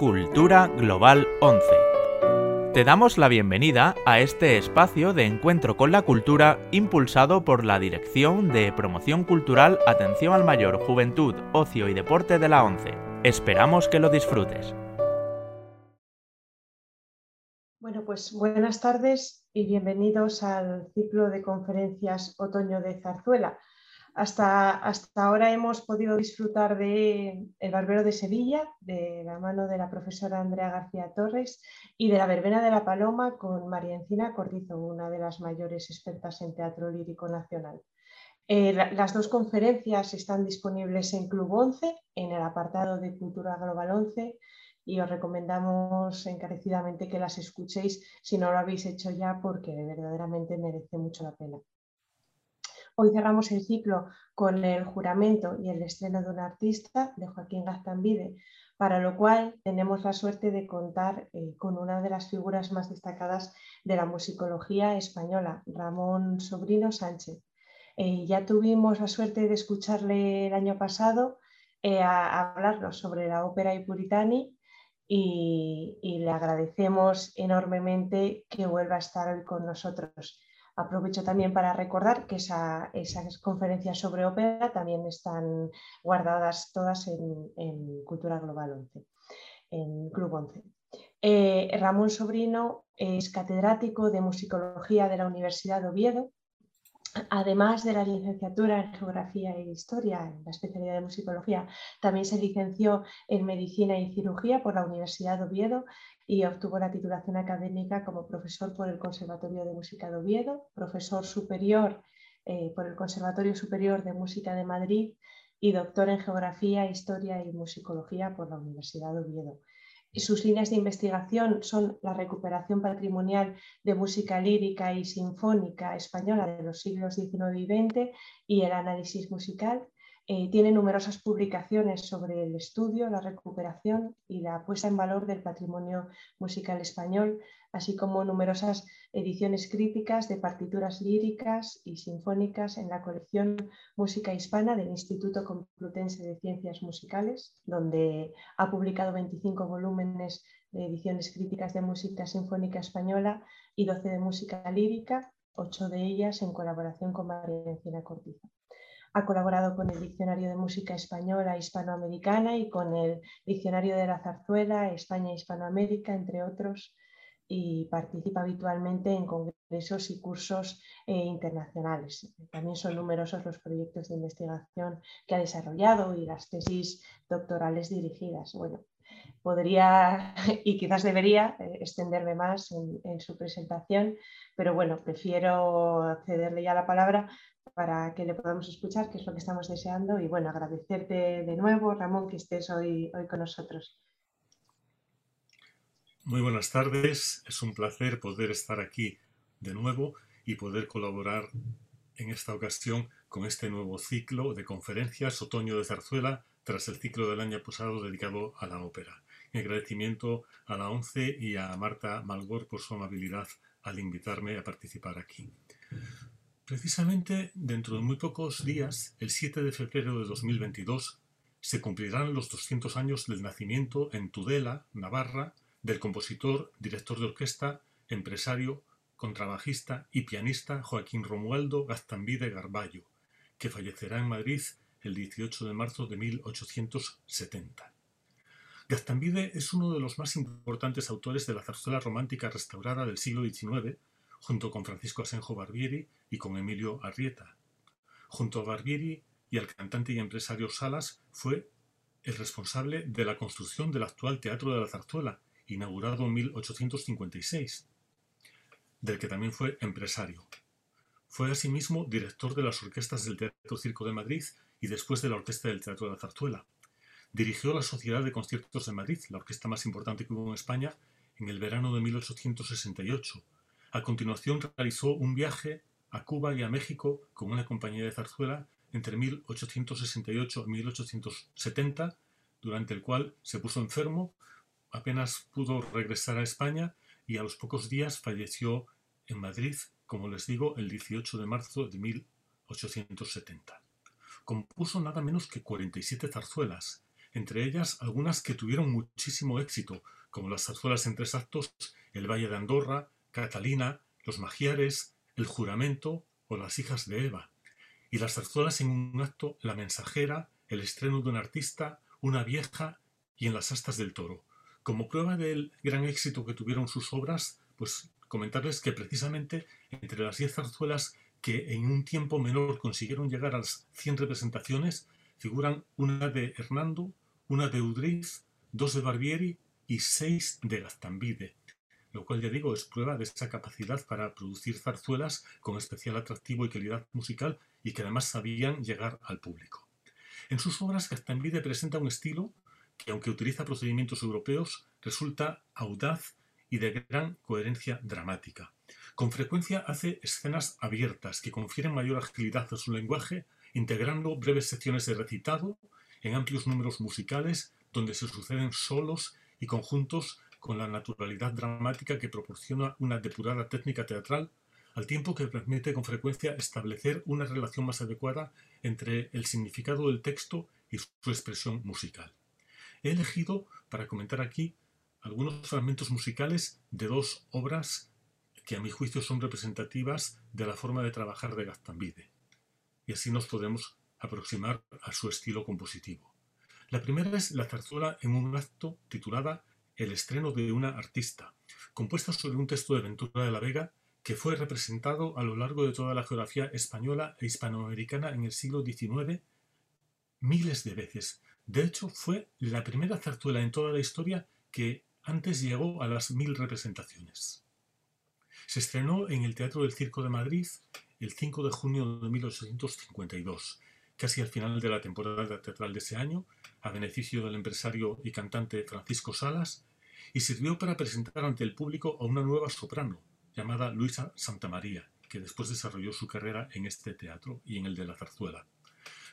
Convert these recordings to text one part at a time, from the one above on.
Cultura Global 11. Te damos la bienvenida a este espacio de encuentro con la cultura impulsado por la Dirección de Promoción Cultural, Atención al Mayor, Juventud, Ocio y Deporte de la 11. Esperamos que lo disfrutes. Bueno, pues buenas tardes y bienvenidos al ciclo de conferencias Otoño de Zarzuela. Hasta, hasta ahora hemos podido disfrutar de El Barbero de Sevilla, de la mano de la profesora Andrea García Torres, y de La Verbena de la Paloma con María Encina Cortizo, una de las mayores expertas en teatro lírico nacional. Eh, las dos conferencias están disponibles en Club 11, en el apartado de Cultura Global 11, y os recomendamos encarecidamente que las escuchéis si no lo habéis hecho ya, porque verdaderamente merece mucho la pena. Hoy cerramos el ciclo con el juramento y el estreno de un artista, de Joaquín Gaztambide, para lo cual tenemos la suerte de contar eh, con una de las figuras más destacadas de la musicología española, Ramón Sobrino Sánchez. Eh, ya tuvimos la suerte de escucharle el año pasado eh, hablarnos sobre la ópera y Puritani y le agradecemos enormemente que vuelva a estar hoy con nosotros. Aprovecho también para recordar que esas conferencias sobre ópera también están guardadas todas en, Cultura Global 11, en Club 11. Eh, Ramón Sobrino es catedrático de musicología de la Universidad de Oviedo Además de la licenciatura en Geografía e Historia, en la especialidad de Musicología, también se licenció en Medicina y Cirugía por la Universidad de Oviedo y obtuvo la titulación académica como profesor por el Conservatorio de Música de Oviedo, profesor superior eh, por el Conservatorio Superior de Música de Madrid y doctor en Geografía, Historia y Musicología por la Universidad de Oviedo. Sus líneas de investigación son la recuperación patrimonial de música lírica y sinfónica española de los siglos XIX y XX y el análisis musical. Eh, tiene numerosas publicaciones sobre el estudio, la recuperación y la puesta en valor del patrimonio musical español, así como numerosas ediciones críticas de partituras líricas y sinfónicas en la colección Música Hispana del Instituto Complutense de Ciencias Musicales, donde ha publicado 25 volúmenes de ediciones críticas de música sinfónica española y 12 de música lírica, ocho de ellas en colaboración con María Encina Cortiza. Ha colaborado con el Diccionario de Música Española Hispanoamericana y con el Diccionario de la Zarzuela España Hispanoamérica, entre otros, y participa habitualmente en congresos y cursos eh, internacionales. También son numerosos los proyectos de investigación que ha desarrollado y las tesis doctorales dirigidas. Bueno, podría y quizás debería eh, extenderme más en, su presentación, pero bueno, prefiero cederle ya la palabra para que le podamos escuchar, que es lo que estamos deseando. Y bueno, agradecerte de nuevo, Ramón, que estés hoy, hoy con nosotros. Muy buenas tardes, es un placer poder estar aquí de nuevo y poder colaborar en esta ocasión con este nuevo ciclo de conferencias Otoño de Zarzuela tras el ciclo del año pasado dedicado a la ópera. Mi agradecimiento a la ONCE y a Marta Malgor por su amabilidad al invitarme a participar aquí. Precisamente dentro de muy pocos días, el 7 de febrero de 2022, se cumplirán los 200 años del nacimiento en Tudela, Navarra, del compositor, director de orquesta, empresario, contrabajista y pianista Joaquín Romualdo Gaztambide Garballo, que fallecerá en Madrid el 18 de marzo de 1870. Gaztambide es uno de los más importantes autores de la zarzuela romántica restaurada del siglo XIX, junto con Francisco Asenjo Barbieri y con Emilio Arrieta. Junto a Barbieri y al cantante y empresario Salas, fue el responsable de la construcción del actual Teatro de la Zarzuela, inaugurado en 1856, del que también fue empresario. Fue asimismo director de las orquestas del Teatro Circo de Madrid y después de la Orquesta del Teatro de la Zarzuela. Dirigió la Sociedad de Conciertos de Madrid, la orquesta más importante que hubo en España, en el verano de 1868. A continuación realizó un viaje a Cuba y a México con una compañía de zarzuela entre 1868 y 1870, durante el cual se puso enfermo apenas pudo regresar a España y a los pocos días falleció en Madrid, como les digo, el 18 de marzo de 1870. Compuso nada menos que 47 zarzuelas, entre ellas algunas que tuvieron muchísimo éxito, como las zarzuelas en tres actos, El Valle de Andorra, Catalina, Los Magiares, El Juramento o Las Hijas de Eva, y las zarzuelas en un acto La Mensajera, El estreno de un artista, Una vieja y En las astas del toro. Como prueba del gran éxito que tuvieron sus obras, pues comentarles que precisamente entre las diez zarzuelas que en un tiempo menor consiguieron llegar a las 100 representaciones, figuran una de Hernando, una de Udriz, dos de Barbieri y seis de Gaztambide, lo cual ya digo es prueba de esa capacidad para producir zarzuelas con especial atractivo y calidad musical y que además sabían llegar al público. En sus obras Gaztambide presenta un estilo que aunque utiliza procedimientos europeos resulta audaz y de gran coherencia dramática. Con frecuencia hace escenas abiertas que confieren mayor agilidad a su lenguaje, integrando breves secciones de recitado en amplios números musicales donde se suceden solos y conjuntos con la naturalidad dramática que proporciona una depurada técnica teatral, al tiempo que permite con frecuencia establecer una relación más adecuada entre el significado del texto y su expresión musical. He elegido para comentar aquí algunos fragmentos musicales de dos obras que a mi juicio son representativas de la forma de trabajar de Gaztambide, y así nos podemos aproximar a su estilo compositivo. La primera es la zarzuela en un acto titulada El estreno de una artista, compuesta sobre un texto de Ventura de la Vega que fue representado a lo largo de toda la geografía española e hispanoamericana en el siglo XIX miles de veces. De hecho, fue la primera zarzuela en toda la historia que antes llegó a las mil representaciones. Se estrenó en el Teatro del Circo de Madrid el 5 de junio de 1852 casi al final de la temporada teatral de ese año, a beneficio del empresario y cantante Francisco Salas, y sirvió para presentar ante el público a una nueva soprano, llamada Luisa Santamaría, que después desarrolló su carrera en este teatro y en el de la zarzuela.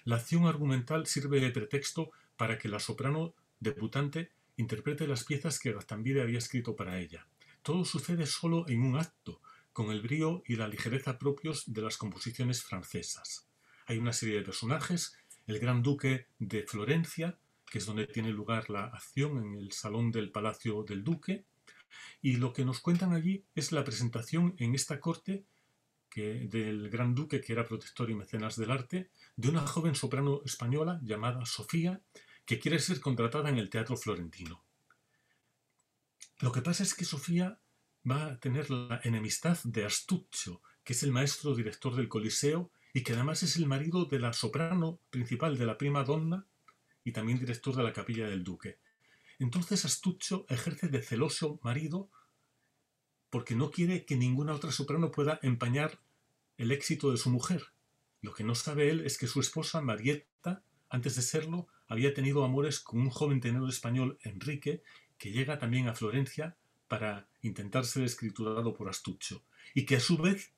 La acción argumental sirve de pretexto para que la soprano debutante interprete las piezas que Gastambide había escrito para ella. Todo sucede solo en un acto, con el brío y la ligereza propios de las composiciones francesas. Hay una serie de personajes, el Gran Duque de Florencia, que es donde tiene lugar la acción en el salón del Palacio del Duque, y lo que nos cuentan allí es la presentación en esta corte que, del Gran Duque, que era protector y mecenas del arte, de una joven soprano española llamada Sofía, que quiere ser contratada en el Teatro Florentino. Lo que pasa es que Sofía va a tener la enemistad de Astuccio, que es el maestro director del Coliseo y que además es el marido de la soprano principal de la prima donna y también director de la capilla del duque. Entonces Astuccio ejerce de celoso marido porque no quiere que ninguna otra soprano pueda empañar el éxito de su mujer. Lo que no sabe él es que su esposa, Marietta, antes de serlo, había tenido amores con un joven tenor español, Enrique, que llega también a Florencia para intentar ser escriturado por Astuccio, y que a su vez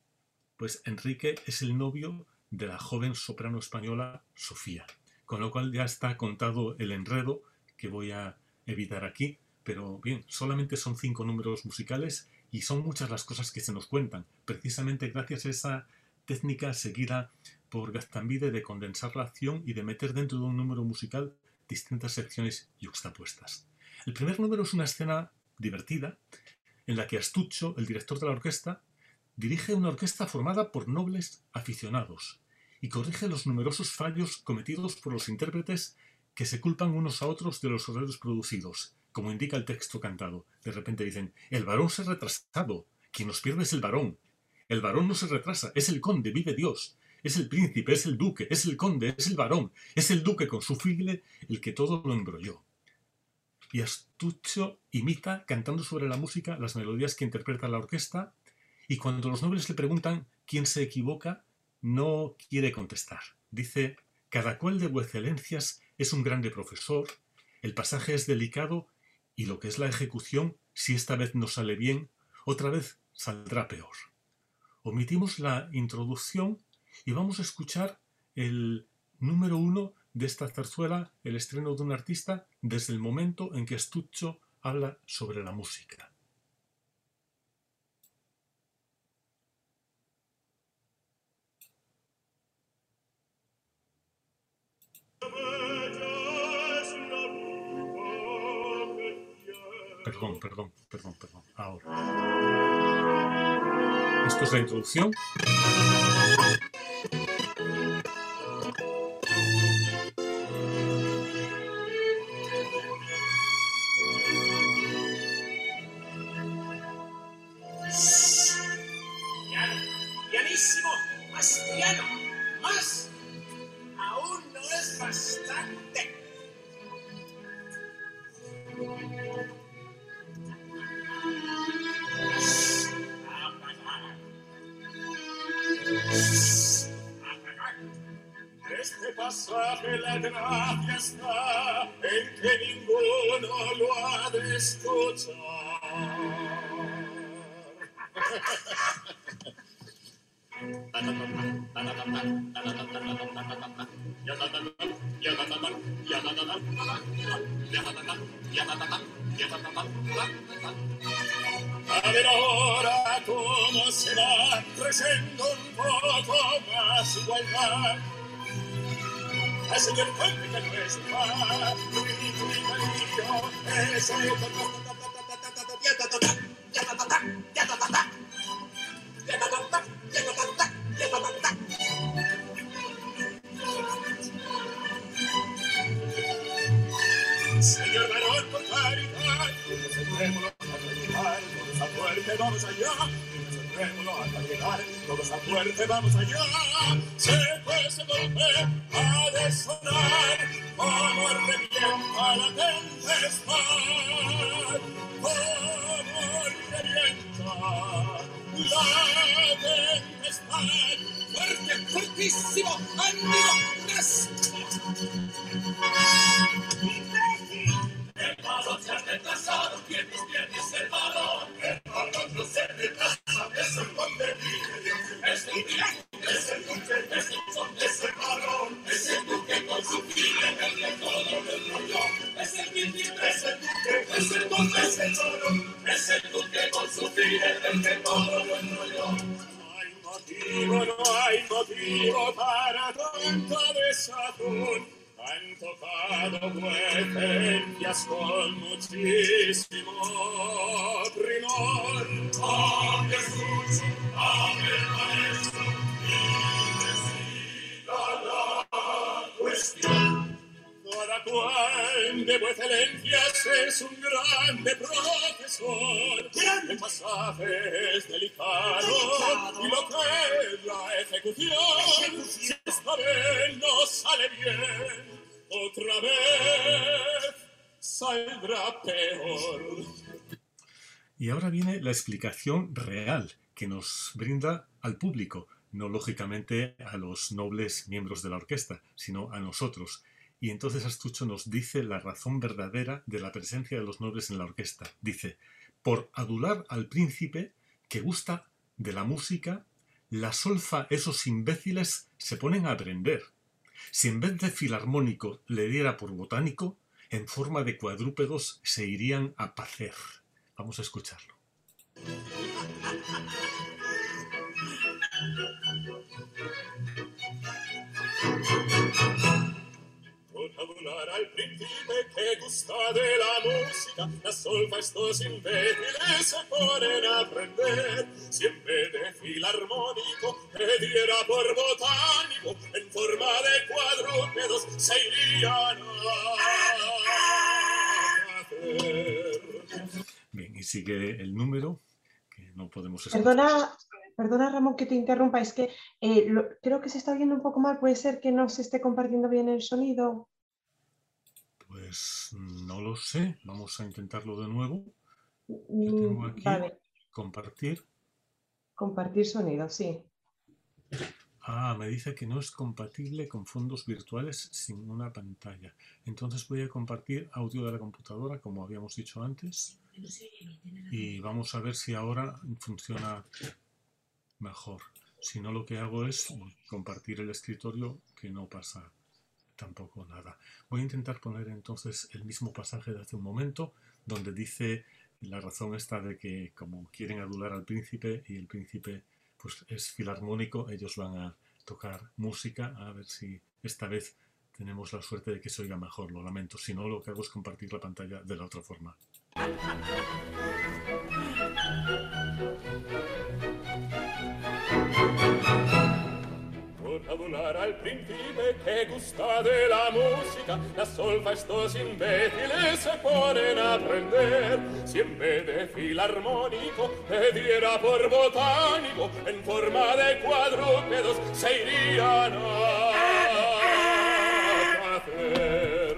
pues Enrique es el novio de la joven soprano española Sofía. Con lo cual ya está contado el enredo que voy a evitar aquí, pero bien, solamente son cinco números musicales y son muchas las cosas que se nos cuentan, precisamente gracias a esa técnica seguida por Gaztambide de condensar la acción y de meter dentro de un número musical distintas secciones yuxtapuestas. El primer número es una escena divertida en la que Astuccio, el director de la orquesta, dirige una orquesta formada por nobles aficionados y corrige los numerosos fallos cometidos por los intérpretes que se culpan unos a otros de los horrores producidos, como indica el texto cantado. De repente dicen, el varón se ha retrasado, quien nos pierde es el varón. El varón no se retrasa, es el conde, vive Dios. Es el príncipe, es el duque, es el conde, es el varón, es el duque con su figle el que todo lo embrolló. Y Astuccio imita, cantando sobre la música, las melodías que interpreta la orquesta y cuando los nobles le preguntan quién se equivoca, no quiere contestar. Dice, cada cual de vuecencias es un grande profesor, el pasaje es delicado y lo que es la ejecución, si esta vez no sale bien, otra vez saldrá peor. Omitimos la introducción y vamos a escuchar el número uno de esta zarzuela, el estreno de un artista, desde el momento en que Estucho habla sobre la música. Perdón, perdón, perdón, perdón. Ahora. Esto es la introducción. Pero más aún no es bastante. Este pasaje la gracia está en que ninguno lo ha de escuchar. A ver ahora cómo se va creciendo un poco más igualdad. Al señor Conte que no es igual, ese Señor fuerte, vamos allá. Se fue ese golpe, ha de sonar, como revienta la tempestad, como revienta la tempestad. Fuerte, fortísimo, cuestión. Cada cual de vuecencias es un grande profesor. El pasaje es delicado y lo que es la ejecución. Si esta vez no sale bien, otra vez saldrá peor. Y ahora viene la explicación real que nos brinda al público, no lógicamente a los nobles miembros de la orquesta, sino a nosotros. Y entonces Astucho nos dice la razón verdadera de la presencia de los nobles en la orquesta. Dice, por adular al príncipe que gusta de la música, la solfa esos imbéciles se ponen a aprender. Si en vez de filarmónico le diera por botánico, en forma de cuadrúpedos se irían a pacer. Vamos a escucharlo. Adular al príncipe que gusta de la música, la solfa estos imbéciles se ponen a aprender. Si en vez de filarmónico le diera por botánico, en forma de cuadrúpedos se irían a hacer. Bien, y sigue el número, que no podemos escuchar. Perdona, perdona Ramón que te interrumpa, es que eh, lo- creo que se está oyendo un poco mal, puede ser que no se esté compartiendo bien el sonido. Pues no lo sé, vamos a intentarlo de nuevo. Yo Mm, tengo aquí Vale, compartir. compartir sonido, sí. Ah, me dice que no es compatible con fondos virtuales sin una pantalla. Entonces voy a compartir audio de la computadora, como habíamos dicho antes, y vamos a ver si ahora funciona mejor. Si no, lo que hago es compartir el escritorio, que no pasa tampoco nada. Voy a intentar poner entonces el mismo pasaje de hace un momento, donde dice la razón está de que como quieren adular al príncipe y el príncipe pues es filarmónico, ellos van a tocar música, a ver si esta vez tenemos la suerte de que se oiga mejor, lo lamento. Si no, lo que hago es compartir la pantalla de la otra forma. Por al príncipe que gusta de la música, la solfa estos imbéciles se ponen a aprender. Si en vez de filarmónico te diera por botánico, en forma de cuadrúpedos se irían a hacer.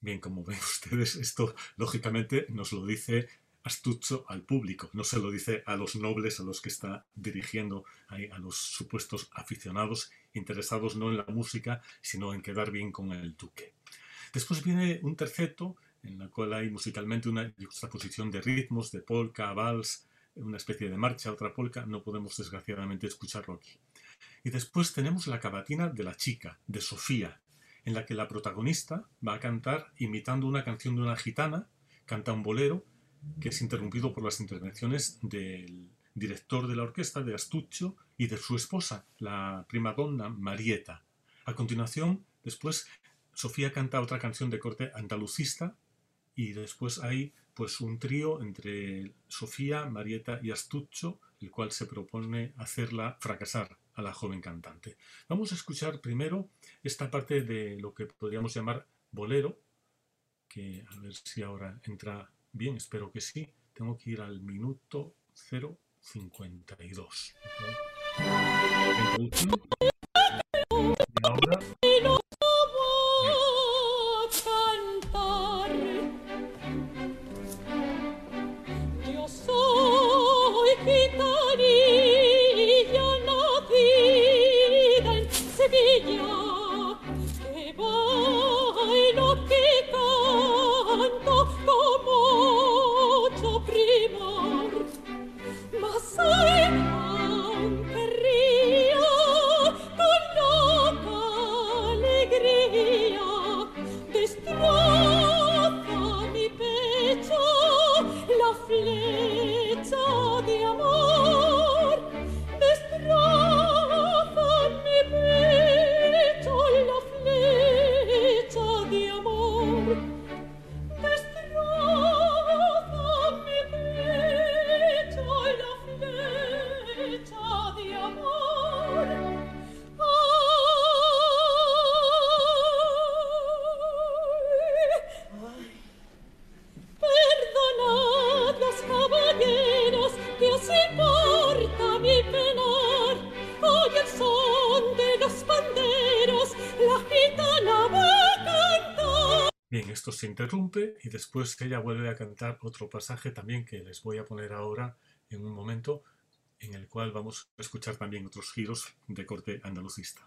Bien, como ven ustedes, esto lógicamente nos lo dice astucho al público, no se lo dice a los nobles a los que está dirigiendo, a los supuestos aficionados interesados no en la música, sino en quedar bien con el duque. Después viene un terceto, en la cual hay musicalmente una juxtaposición de ritmos, de polka, vals, una especie de marcha, otra polka, no podemos desgraciadamente escucharlo aquí. Y después tenemos la cavatina de la chica, de Sofía, en la que la protagonista va a cantar imitando una canción de una gitana, canta un bolero, que es interrumpido por las intervenciones del director de la orquesta, de Astuccio, y de su esposa, la prima donna Marieta. A continuación, después, Sofía canta otra canción de corte andalucista, y después hay pues un trío entre Sofía, Marieta y Astuccio, el cual se propone hacerla fracasar a la joven cantante. Vamos a escuchar primero esta parte de lo que podríamos llamar bolero, que a ver si ahora entra Bien, espero que sí. Tengo que ir al minuto 052. Y y después ella vuelve a cantar otro pasaje también que les voy a poner ahora en un momento en el cual vamos a escuchar también otros giros de corte andalucista.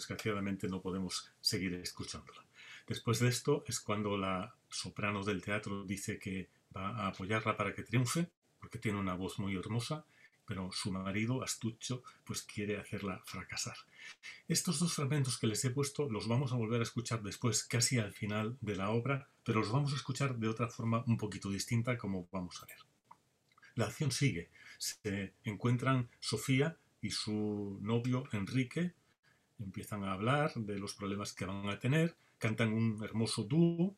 desgraciadamente no podemos seguir escuchándola. Después de esto es cuando la soprano del teatro dice que va a apoyarla para que triunfe, porque tiene una voz muy hermosa, pero su marido, Astuccio, pues quiere hacerla fracasar. Estos dos fragmentos que les he puesto los vamos a volver a escuchar después, casi al final de la obra, pero los vamos a escuchar de otra forma un poquito distinta, como vamos a ver. La acción sigue. Se encuentran Sofía y su novio Enrique empiezan a hablar de los problemas que van a tener, cantan un hermoso dúo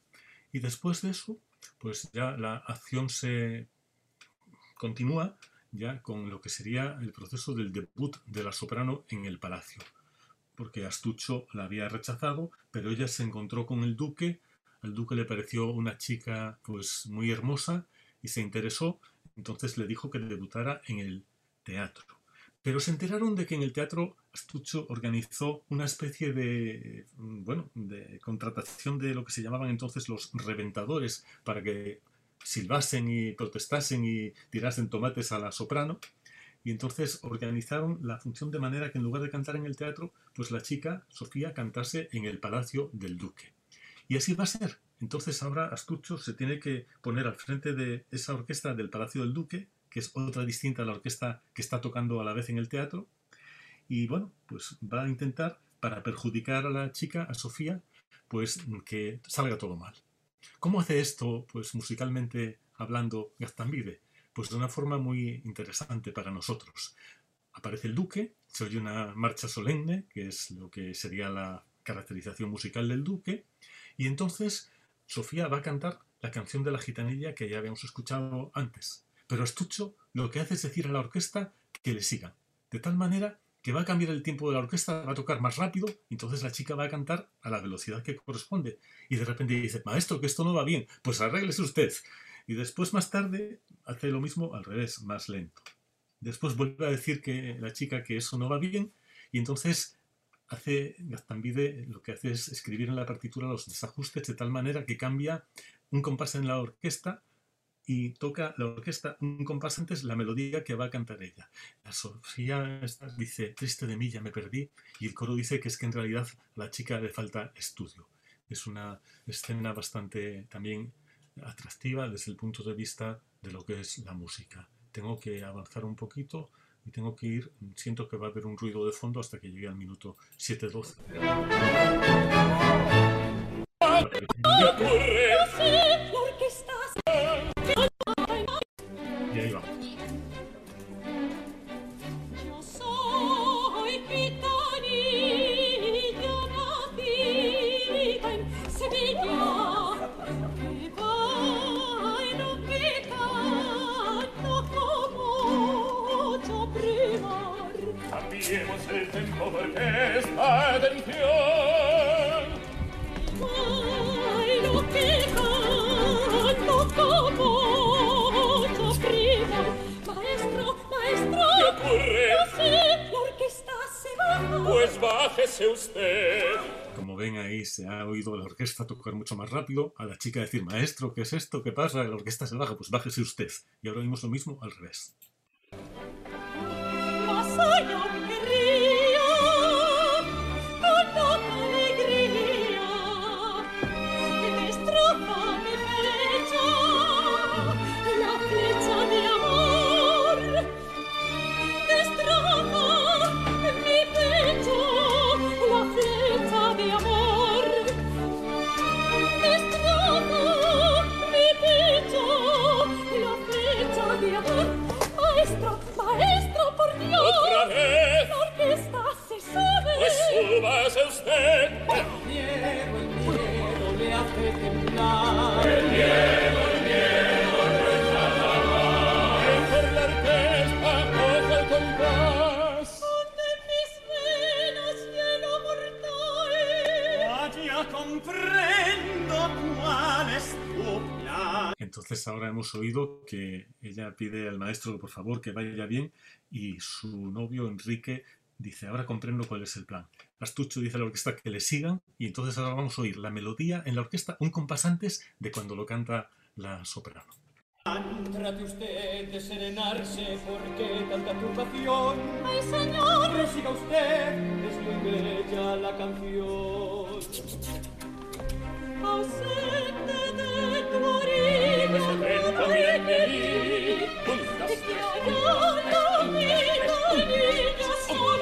y después de eso pues ya la acción se continúa ya con lo que sería el proceso del debut de la soprano en el palacio, porque Astucho la había rechazado, pero ella se encontró con el duque, al duque le pareció una chica pues muy hermosa y se interesó, entonces le dijo que debutara en el teatro. Pero se enteraron de que en el teatro Astucho organizó una especie de, bueno, de contratación de lo que se llamaban entonces los reventadores para que silbasen y protestasen y tirasen tomates a la soprano. Y entonces organizaron la función de manera que en lugar de cantar en el teatro, pues la chica, Sofía, cantase en el palacio del duque. Y así va a ser. Entonces ahora Astucho se tiene que poner al frente de esa orquesta del Palacio del Duque, que es otra distinta a la orquesta que está tocando a la vez en el teatro. Y bueno, pues va a intentar, para perjudicar a la chica, a Sofía, pues que salga todo mal. ¿Cómo hace esto, pues musicalmente hablando, Gaztambide? Pues de una forma muy interesante para nosotros. Aparece el duque, se oye una marcha solemne, que es lo que sería la caracterización musical del duque, y entonces Sofía va a cantar la canción de la gitanilla que ya habíamos escuchado antes. Pero Astucho lo que hace es decir a la orquesta que le sigan, de tal manera que va a cambiar el tiempo de la orquesta, va a tocar más rápido, entonces la chica va a cantar a la velocidad que corresponde. Y de repente dice, maestro, que esto no va bien, pues arréglese usted. Y después más tarde hace lo mismo al revés, más lento. Después vuelve a decir que la chica que eso no va bien, y entonces hace Gaztambide lo que hace es escribir en la partitura los desajustes de tal manera que cambia un compás en la orquesta y toca la orquesta un compás antes la melodía que va a cantar ella. La Sofía dice, triste de mí, ya me perdí, y el coro dice que es que en realidad a la chica le falta estudio. Es una escena bastante también atractiva desde el punto de vista de lo que es la música. Tengo que avanzar un poquito y tengo que ir, siento que va a haber un ruido de fondo hasta que llegue al minuto 7.12. bájese usted Como ven ahí, se ha oído la orquesta tocar mucho más rápido, a la chica decir, maestro, ¿qué es esto? ¿Qué pasa? La orquesta se baja, pues bájese usted. Y ahora oímos lo mismo al revés. Entonces ahora hemos oído que ella pide al maestro por favor que vaya bien y su novio Enrique dice ahora comprendo cuál es el plan. Astucho dice a la orquesta que le sigan y entonces ahora vamos a oír la melodía en la orquesta un compás antes de cuando lo canta la soprano. Trate usted de serenarse, porque tanta turbación? Ay, señor. Prosiga usted, es muy bella la canción. Ausente de tu. Te quiero niña, solo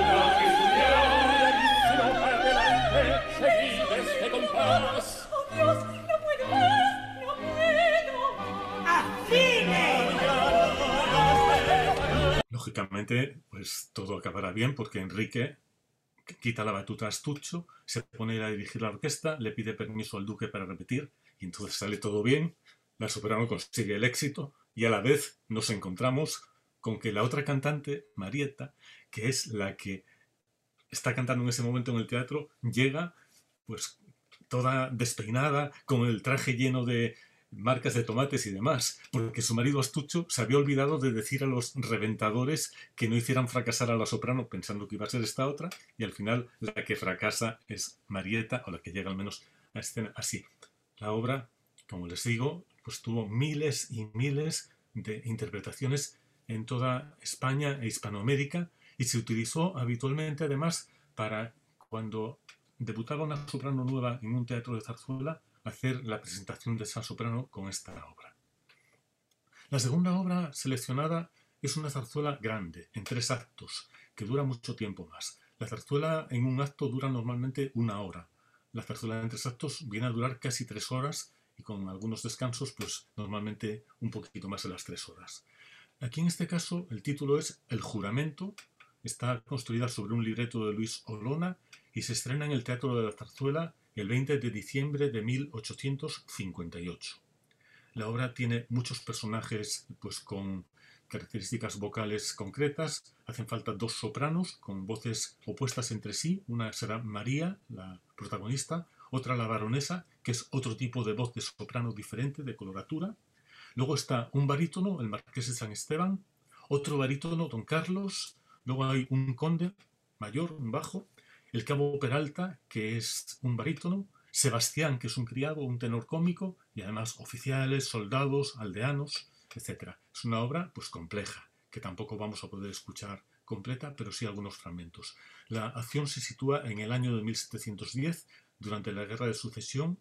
lógicamente, pues todo acabará bien porque Enrique quita la batuta a Astucho, se pone a dirigir la orquesta, le pide permiso al duque para repetir y entonces sale todo bien, la soprano consigue el éxito y a la vez nos encontramos con que la otra cantante, Marietta, que es la que está cantando en ese momento en el teatro, llega pues toda despeinada, con el traje lleno de marcas de tomates y demás, porque su marido astucho se había olvidado de decir a los reventadores que no hicieran fracasar a la soprano pensando que iba a ser esta otra, y al final la que fracasa es Marieta, o la que llega al menos a escena así. La obra, como les digo, pues tuvo miles y miles de interpretaciones en toda España e Hispanoamérica y se utilizó habitualmente además para cuando debutaba una soprano nueva en un teatro de zarzuela hacer la presentación de esa soprano con esta obra. La segunda obra seleccionada es una zarzuela grande, en tres actos, que dura mucho tiempo más. La zarzuela en un acto dura normalmente una hora. La zarzuela en tres actos viene a durar casi tres horas y con algunos descansos, pues normalmente un poquito más de las tres horas. Aquí en este caso el título es El juramento, está construida sobre un libreto de Luis Olona y se estrena en el Teatro de la Zarzuela el 20 de diciembre de 1858. La obra tiene muchos personajes pues, con características vocales concretas. Hacen falta dos sopranos con voces opuestas entre sí. Una será María, la protagonista, otra la baronesa, que es otro tipo de voz de soprano diferente, de coloratura. Luego está un barítono, el marqués de San Esteban, otro barítono, don Carlos. Luego hay un conde mayor, un bajo, el cabo Peralta, que es un barítono, Sebastián, que es un criado, un tenor cómico, y además oficiales, soldados, aldeanos, etc. Es una obra pues compleja, que tampoco vamos a poder escuchar completa, pero sí algunos fragmentos. La acción se sitúa en el año de 1710, durante la Guerra de Sucesión,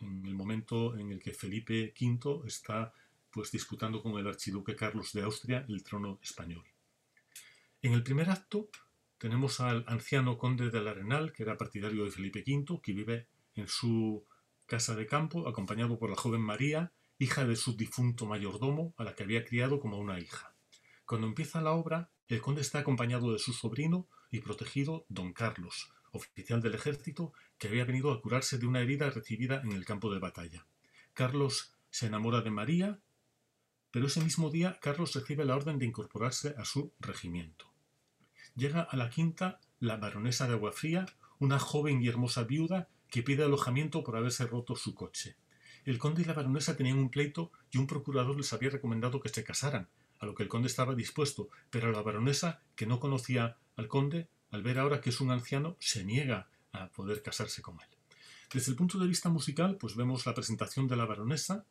en el momento en el que Felipe V está pues disputando con el archiduque Carlos de Austria el trono español. En el primer acto tenemos al anciano conde del Arenal, que era partidario de Felipe V, que vive en su casa de campo, acompañado por la joven María, hija de su difunto mayordomo, a la que había criado como una hija. Cuando empieza la obra, el conde está acompañado de su sobrino y protegido don Carlos, oficial del ejército, que había venido a curarse de una herida recibida en el campo de batalla. Carlos se enamora de María, pero ese mismo día Carlos recibe la orden de incorporarse a su regimiento llega a la quinta la baronesa de Aguafría, una joven y hermosa viuda que pide alojamiento por haberse roto su coche. El conde y la baronesa tenían un pleito y un procurador les había recomendado que se casaran, a lo que el conde estaba dispuesto, pero la baronesa, que no conocía al conde, al ver ahora que es un anciano, se niega a poder casarse con él. Desde el punto de vista musical, pues vemos la presentación de la baronesa,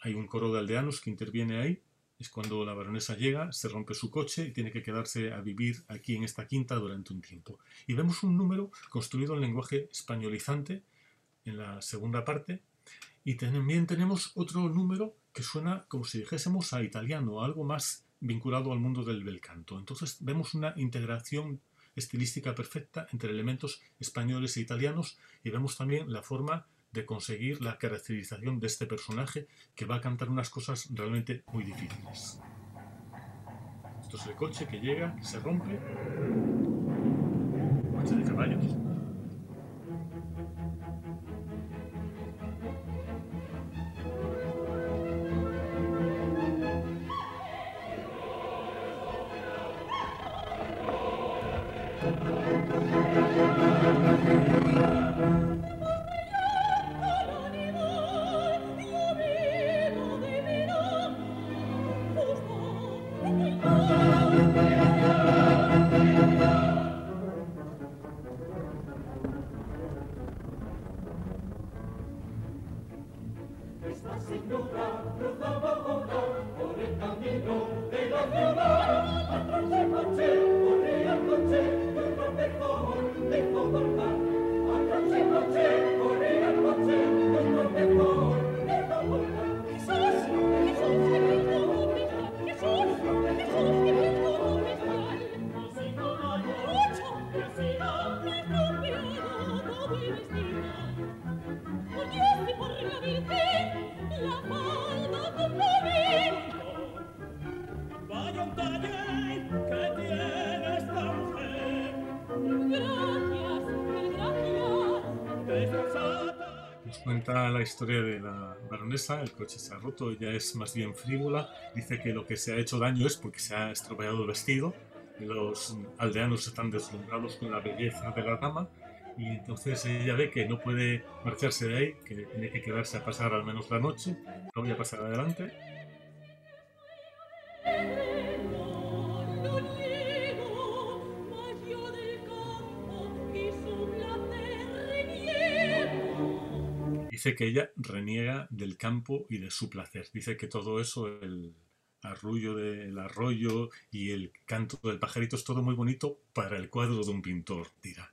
hay un coro de aldeanos que interviene ahí, es cuando la baronesa llega, se rompe su coche y tiene que quedarse a vivir aquí en esta quinta durante un tiempo. Y vemos un número construido en lenguaje españolizante en la segunda parte. Y también tenemos otro número que suena como si dijésemos a italiano, algo más vinculado al mundo del bel canto. Entonces vemos una integración estilística perfecta entre elementos españoles e italianos y vemos también la forma de conseguir la caracterización de este personaje que va a cantar unas cosas realmente muy difíciles. Esto es el coche que llega, que se rompe. Coche de caballos. La historia de la baronesa, el coche se ha roto, ella es más bien frívola, dice que lo que se ha hecho daño es porque se ha estropeado el vestido, los aldeanos están deslumbrados con la belleza de la dama, y entonces ella ve que no puede marcharse de ahí, que tiene que quedarse a pasar al menos la noche, no voy a pasar adelante, dice que ella reniega del campo y de su placer, dice que todo eso, el arrullo del arroyo y el canto del pajarito es todo muy bonito para el cuadro de un pintor, dirá.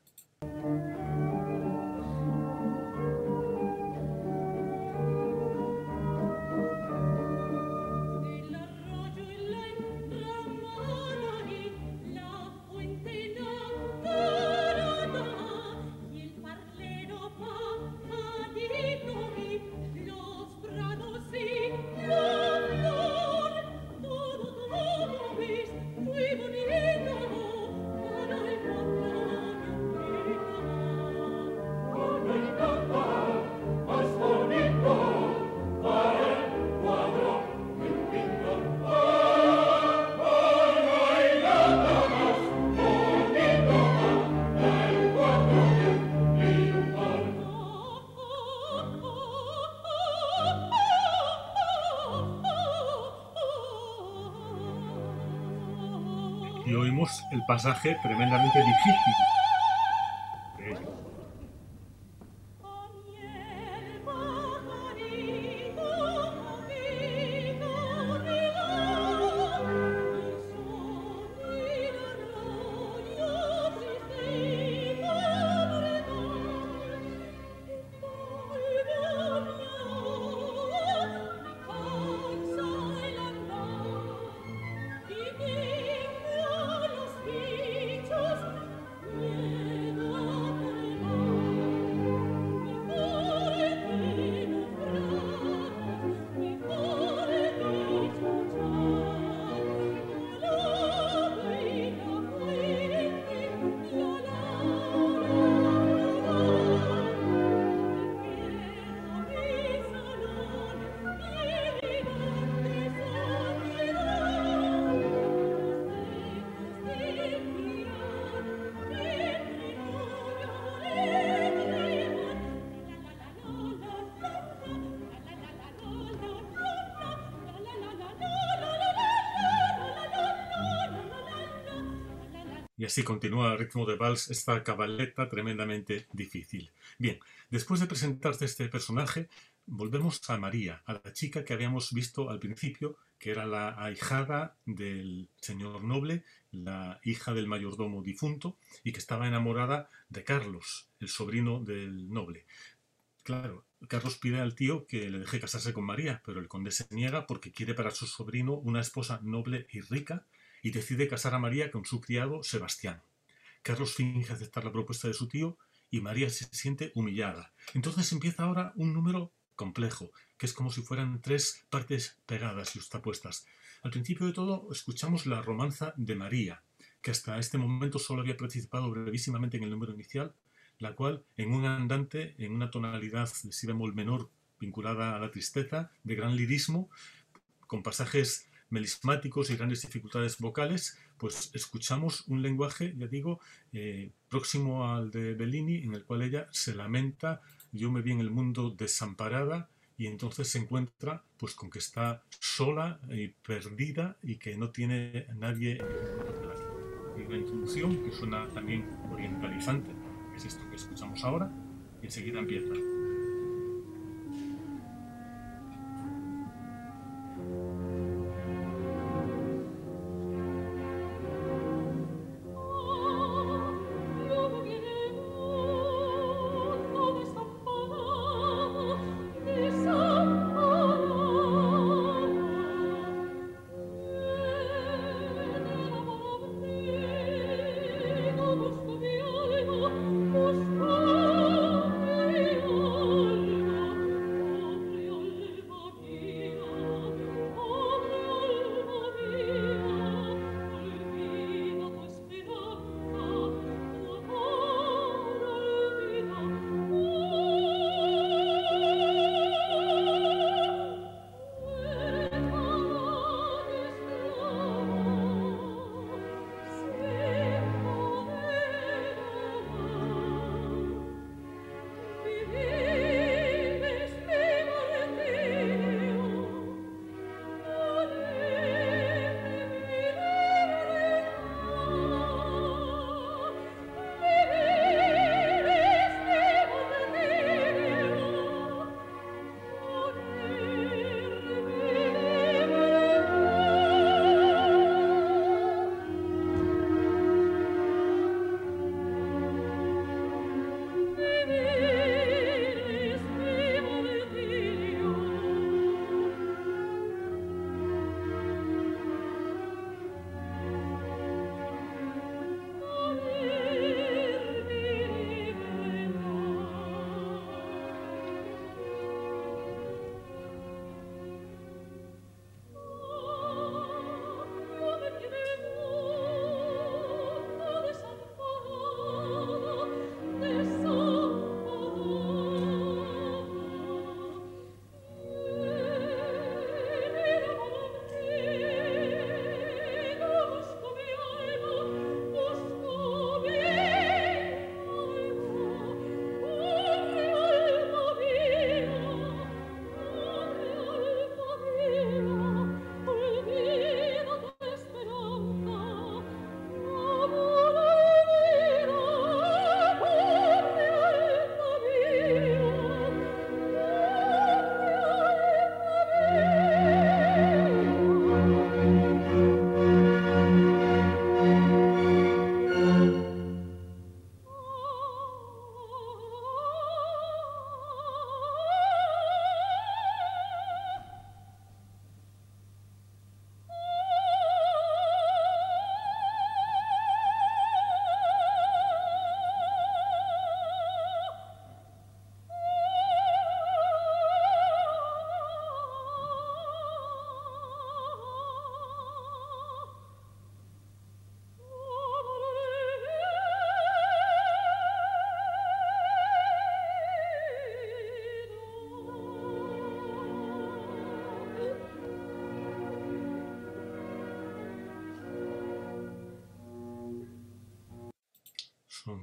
Pasaje tremendamente difícil. Así continúa al ritmo de vals esta cabaleta tremendamente difícil. Bien, después de presentarte este personaje, volvemos a María, a la chica que habíamos visto al principio, que era la ahijada del señor noble, la hija del mayordomo difunto, y que estaba enamorada de Carlos, el sobrino del noble. Claro, Carlos pide al tío que le deje casarse con María, pero el conde se niega porque quiere para su sobrino una esposa noble y rica, y decide casar a María con su criado Sebastián. Carlos finge aceptar la propuesta de su tío y María se siente humillada. Entonces empieza ahora un número complejo, que es como si fueran tres partes pegadas y justapuestas. Al principio de todo escuchamos la romanza de María, que hasta este momento solo había participado brevísimamente en el número inicial, la cual en un andante, en una tonalidad de si bemol menor vinculada a la tristeza, de gran lirismo, con pasajes melismáticos y grandes dificultades vocales, pues escuchamos un lenguaje, ya digo, eh, próximo al de Bellini, en el cual ella se lamenta, yo me vi en el mundo desamparada, y entonces se encuentra pues con que está sola y perdida y que no tiene nadie en una introducción que suena también orientalizante, es esto que escuchamos ahora, y enseguida empieza.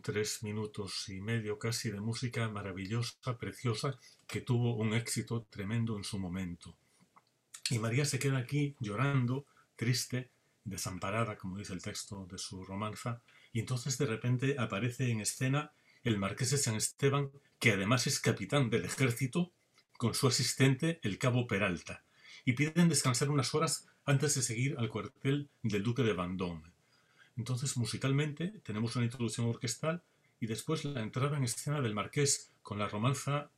Tres minutos y medio casi de música maravillosa, preciosa, que tuvo un éxito tremendo en su momento. Y María se queda aquí llorando, triste, desamparada, como dice el texto de su romanza, y entonces de repente aparece en escena el marqués de San Esteban, que además es capitán del ejército, con su asistente, el cabo Peralta, y piden descansar unas horas antes de seguir al cuartel del duque de Vendôme. Entonces, musicalmente, tenemos una introducción orquestal y después la entrada en escena del marqués con la romanza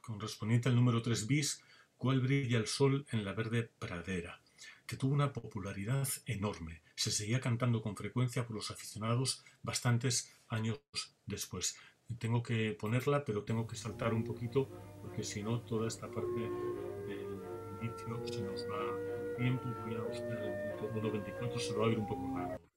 correspondiente al número 3 bis, Cuál brilla el sol en la verde pradera, que tuvo una popularidad enorme. Se seguía cantando con frecuencia por los aficionados bastantes años después. Tengo que ponerla, pero tengo que saltar un poquito, porque si no, toda esta parte del inicio se nos va el tiempo. Voy a buscar el minuto 1.24, se lo va a ir un poco raro.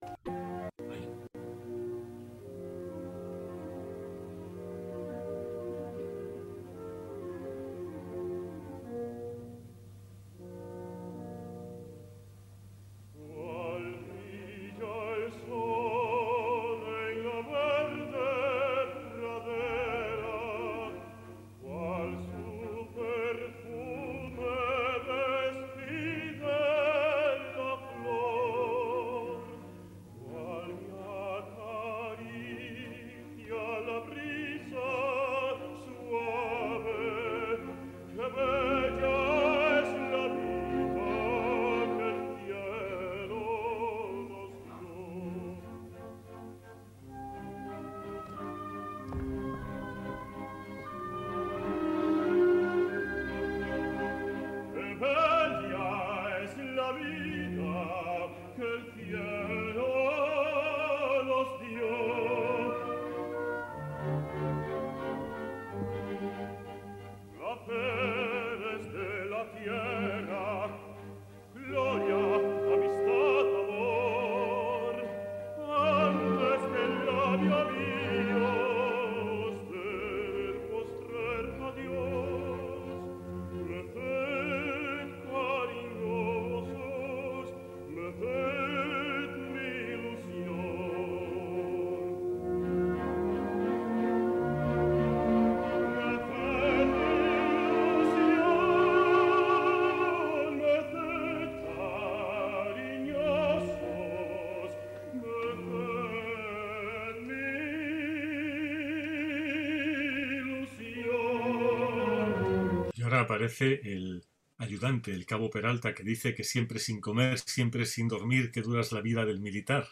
Aparece el ayudante, el cabo Peralta, que dice que siempre sin comer, siempre sin dormir, que duras la vida del militar.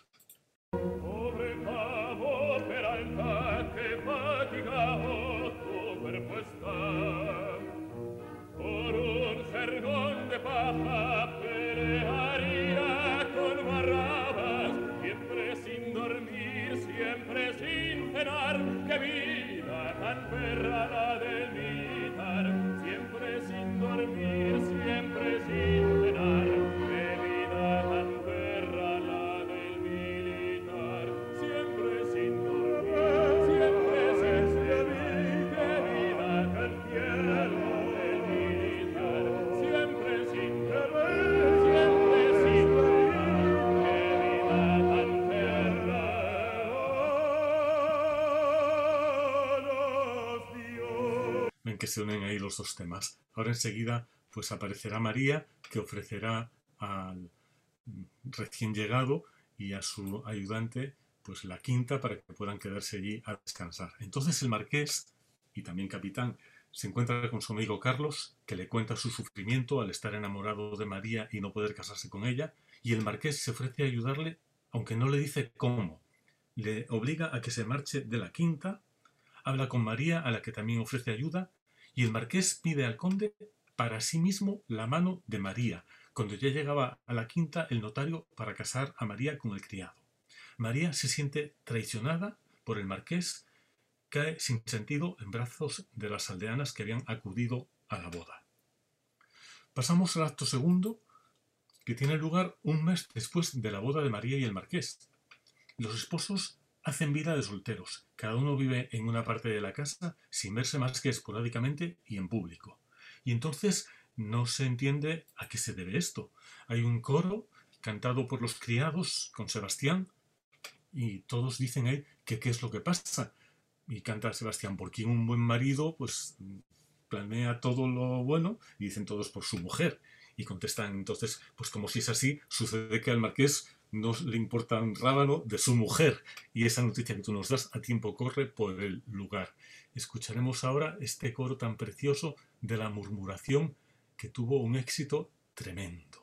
Se unen ahí los dos temas. Ahora enseguida pues aparecerá María, que ofrecerá al recién llegado y a su ayudante pues la quinta para que puedan quedarse allí a descansar. Entonces el marqués y también capitán se encuentra con su amigo Carlos, que le cuenta su sufrimiento al estar enamorado de María y no poder casarse con ella, y el marqués se ofrece a ayudarle, aunque no le dice cómo. Le obliga a que se marche de la quinta, habla con María, a la que también ofrece ayuda, y el marqués pide al conde para sí mismo la mano de María, cuando ya llegaba a la quinta el notario para casar a María con el criado. María se siente traicionada por el marqués, cae sin sentido en brazos de las aldeanas que habían acudido a la boda. Pasamos al acto segundo, que tiene lugar un mes después de la boda de María y el marqués. Los esposos hacen vida de solteros, cada uno vive en una parte de la casa sin verse más que esporádicamente y en público. Y entonces no se entiende a qué se debe esto. Hay un coro cantado por los criados con Sebastián, y todos dicen ahí que qué es lo que pasa. Y canta Sebastián, porque un buen marido pues planea todo lo bueno y dicen todos por su mujer. Y contestan entonces, pues como si es así, sucede que al marqués no le importa un rábano de su mujer. Y esa noticia que tú nos das a tiempo corre por el lugar. Escucharemos ahora este coro tan precioso de la murmuración que tuvo un éxito tremendo.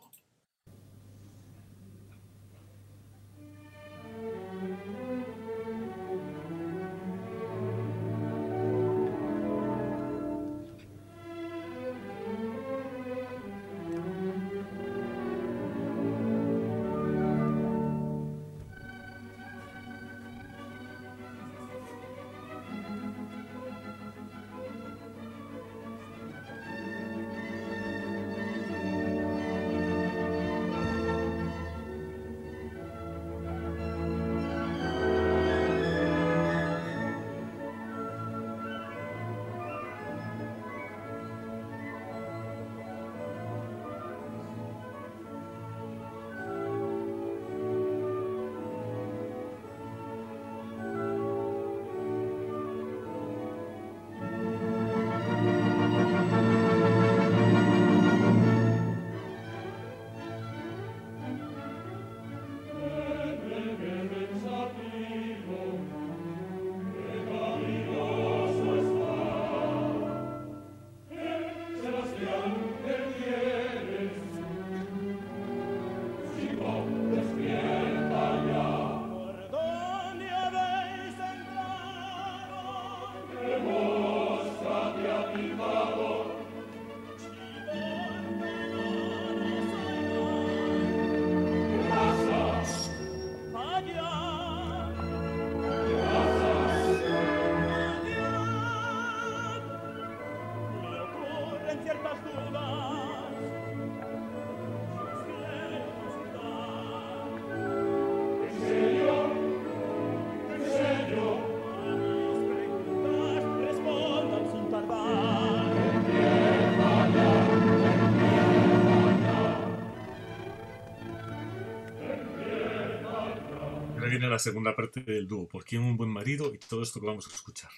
La segunda parte del dúo. ¿Por quién un buen marido? Y todo esto que vamos a escuchar.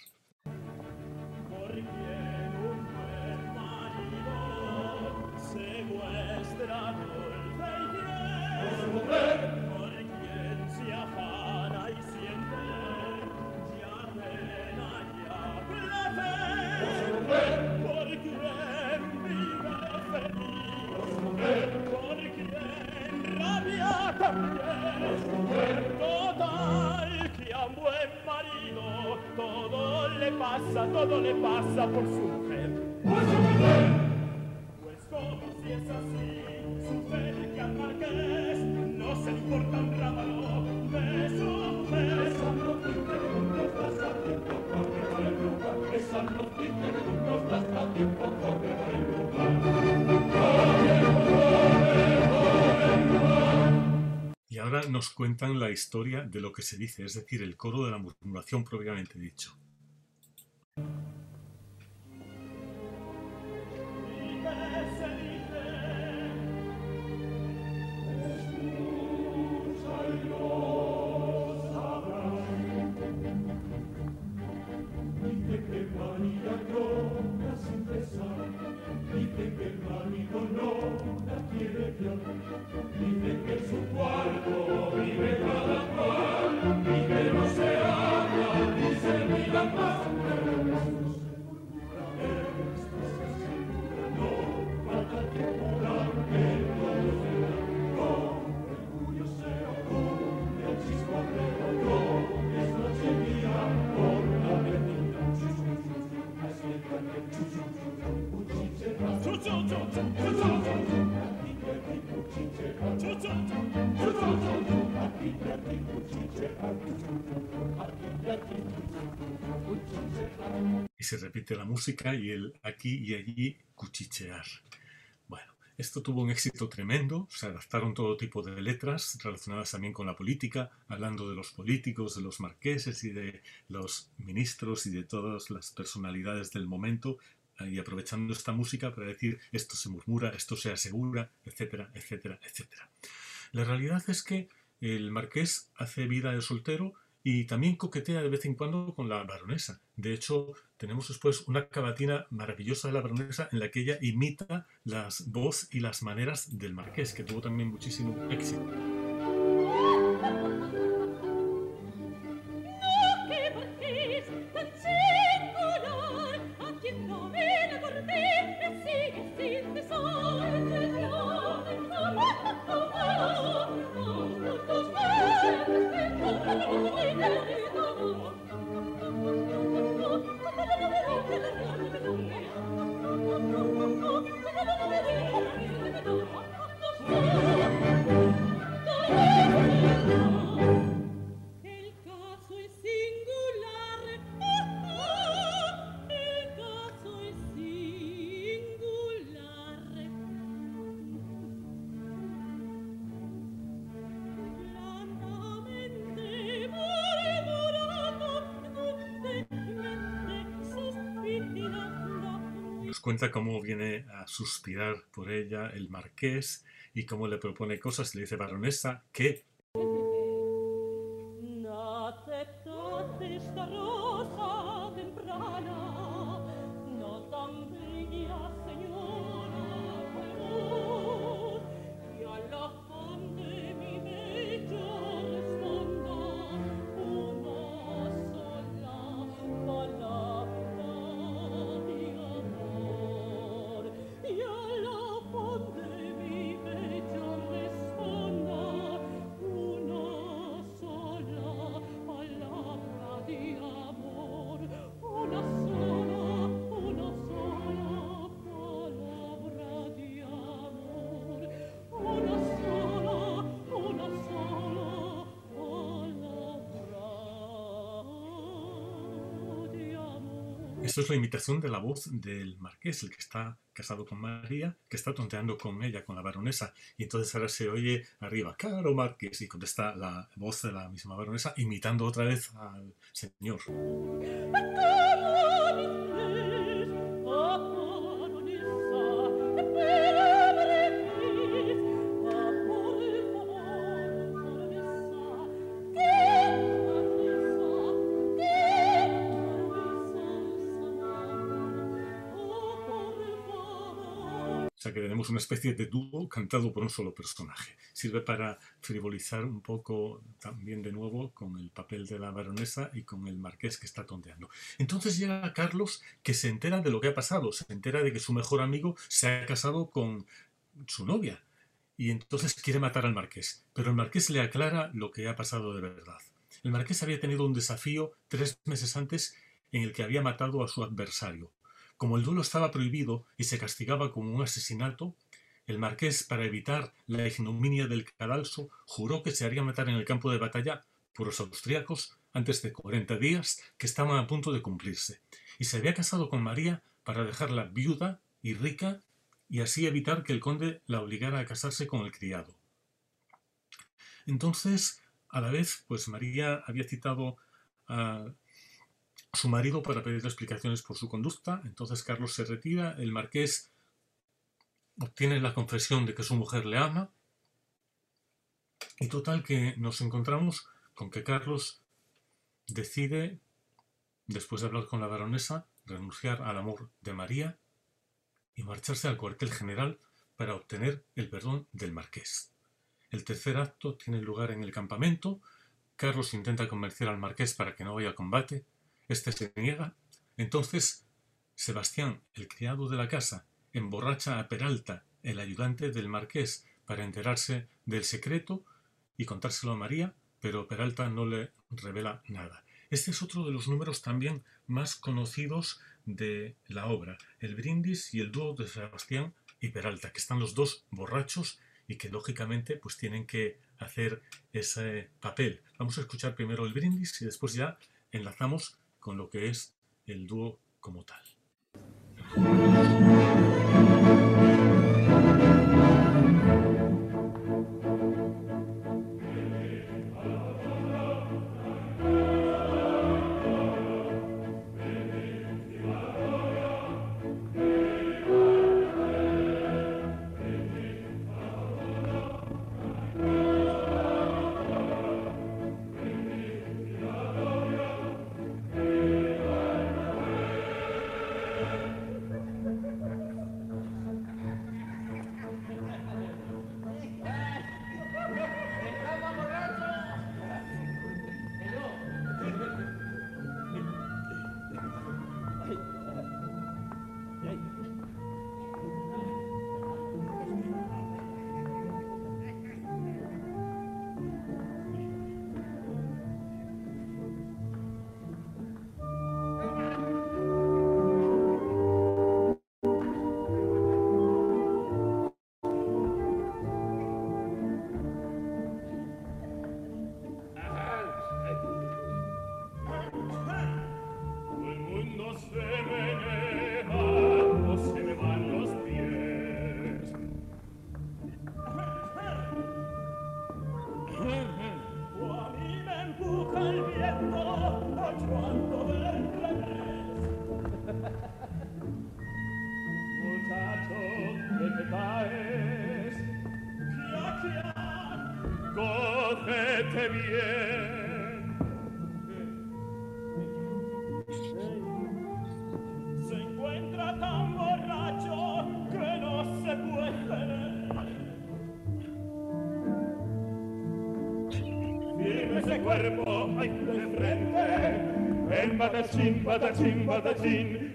por su mujer. Pues como si es así, que al marqués no se importa un rábano Y ahora nos cuentan la historia de lo que se dice, es decir, el coro de la murmuración propiamente dicho. Yeah. Y se repite la música y el aquí y allí cuchichear. Bueno, esto tuvo un éxito tremendo, se adaptaron todo tipo de letras relacionadas también con la política, hablando de los políticos, de los marqueses y de los ministros y de todas las personalidades del momento, y aprovechando esta música para decir esto se murmura, esto se asegura, etcétera, etcétera, etcétera. La realidad es que el marqués hace vida de soltero y también coquetea de vez en cuando con la baronesa. De hecho, tenemos después una cavatina maravillosa de la baronesa en la que ella imita las voz y las maneras del marqués, que tuvo también muchísimo éxito. Suspirar por ella el marqués y cómo le propone cosas. Le dice, baronesa, que Esto es la imitación de la voz del marqués, el que está casado con María, que está tonteando con ella, con la baronesa. Y entonces ahora se oye arriba, caro marqués, y contesta la voz de la misma baronesa, imitando otra vez al señor. Una especie de dúo cantado por un solo personaje. Sirve para frivolizar un poco también de nuevo con el papel de la baronesa y con el marqués que está tonteando. Entonces llega Carlos que se entera de lo que ha pasado, se entera de que su mejor amigo se ha casado con su novia y entonces quiere matar al marqués. Pero el marqués le aclara lo que ha pasado de verdad. El marqués había tenido un desafío tres meses antes en el que había matado a su adversario. Como el duelo estaba prohibido y se castigaba como un asesinato, el marqués, para evitar la ignominia del cadalso, juró que se haría matar en el campo de batalla por los austríacos antes de 40 días que estaban a punto de cumplirse, y se había casado con María para dejarla viuda y rica y así evitar que el conde la obligara a casarse con el criado. Entonces, a la vez, pues María había citado a su marido para pedirle explicaciones por su conducta. Entonces Carlos se retira, el marqués obtiene la confesión de que su mujer le ama. Y total que nos encontramos con que Carlos decide, después de hablar con la baronesa, renunciar al amor de María y marcharse al cuartel general para obtener el perdón del marqués. El tercer acto tiene lugar en el campamento. Carlos intenta convencer al marqués para que no vaya a combate. Este se niega. Entonces, Sebastián, el criado de la casa, emborracha a Peralta, el ayudante del marqués, para enterarse del secreto y contárselo a María, pero Peralta no le revela nada. Este es otro de los números también más conocidos de la obra, el brindis y el dúo de Sebastián y Peralta, que están los dos borrachos y que lógicamente pues tienen que hacer ese papel. Vamos a escuchar primero el brindis y después ya enlazamos con lo que es el dúo como tal. te bien. Se encuentra tan borracho que no se puede tener. Firme ese cuerpo, hay que enfrente. El patachín, patachín, patachín.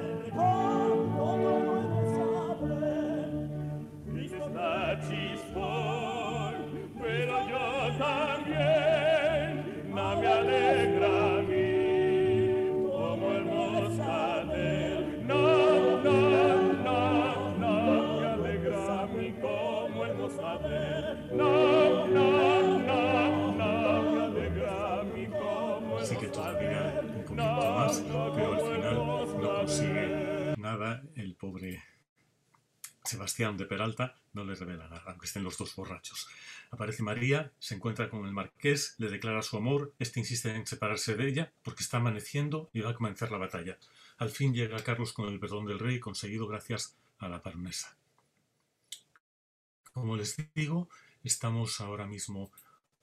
el pobre Sebastián de Peralta no le revela nada, aunque estén los dos borrachos. Aparece María, se encuentra con el marqués, le declara su amor, este insiste en separarse de ella porque está amaneciendo y va a comenzar la batalla. Al fin llega Carlos con el perdón del rey, conseguido gracias a la baronesa. Como les digo, estamos ahora mismo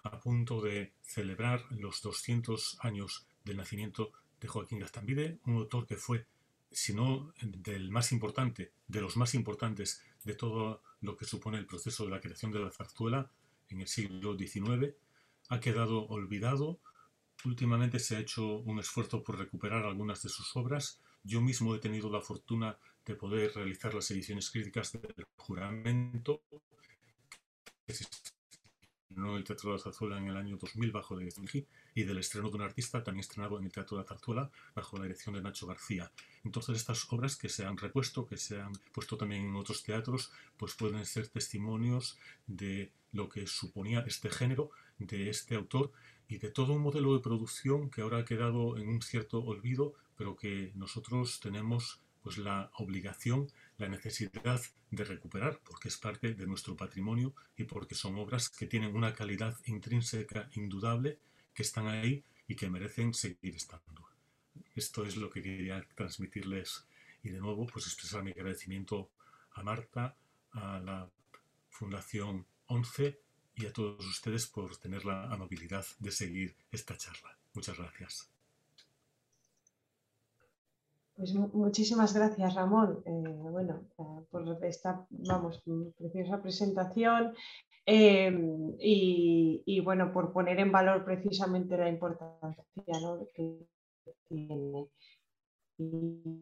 a punto de celebrar los 200 años del nacimiento de Joaquín Gastambide, un autor que fue, si no del más importante, de los más importantes de todo lo que supone el proceso de la creación de la zarzuela en el siglo XIX, ha quedado olvidado. Últimamente se ha hecho un esfuerzo por recuperar algunas de sus obras. Yo mismo he tenido la fortuna de poder realizar las ediciones críticas del juramento el Teatro de la Zarzuela en el año 2000 bajo la dirección de y del estreno de un artista también estrenado en el Teatro de la Zarzuela bajo la dirección de Nacho García. Entonces estas obras que se han repuesto, que se han puesto también en otros teatros, pues pueden ser testimonios de lo que suponía este género, de este autor y de todo un modelo de producción que ahora ha quedado en un cierto olvido, pero que nosotros tenemos pues la obligación, la necesidad de recuperar, porque es parte de nuestro patrimonio y porque son obras que tienen una calidad intrínseca indudable, que están ahí y que merecen seguir estando. Esto es lo que quería transmitirles y de nuevo pues expresar mi agradecimiento a Marta, a la Fundación 11 y a todos ustedes por tener la amabilidad de seguir esta charla. Muchas gracias. Pues mu- muchísimas gracias, Ramón, eh, bueno, eh, por esta, vamos, preciosa presentación eh, y, bueno, por poner en valor precisamente la importancia que tiene. Y,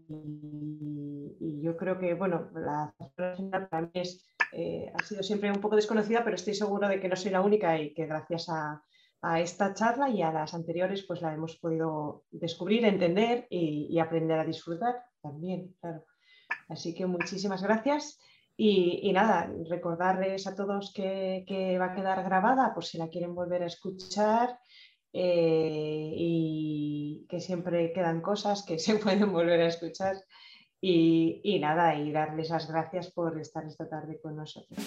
yo creo que, bueno, la zarzuela para mí es, eh, ha sido siempre un poco desconocida, pero estoy seguro de que no soy la única y que gracias a, a esta charla y a las anteriores pues la hemos podido descubrir, entender y, aprender a disfrutar también, claro. Así que muchísimas gracias. Y, nada, recordarles a todos que, que, va a quedar grabada por si la quieren volver a escuchar eh, y que siempre quedan cosas que se pueden volver a escuchar. Y, y nada, y darles las gracias por estar esta tarde con nosotros.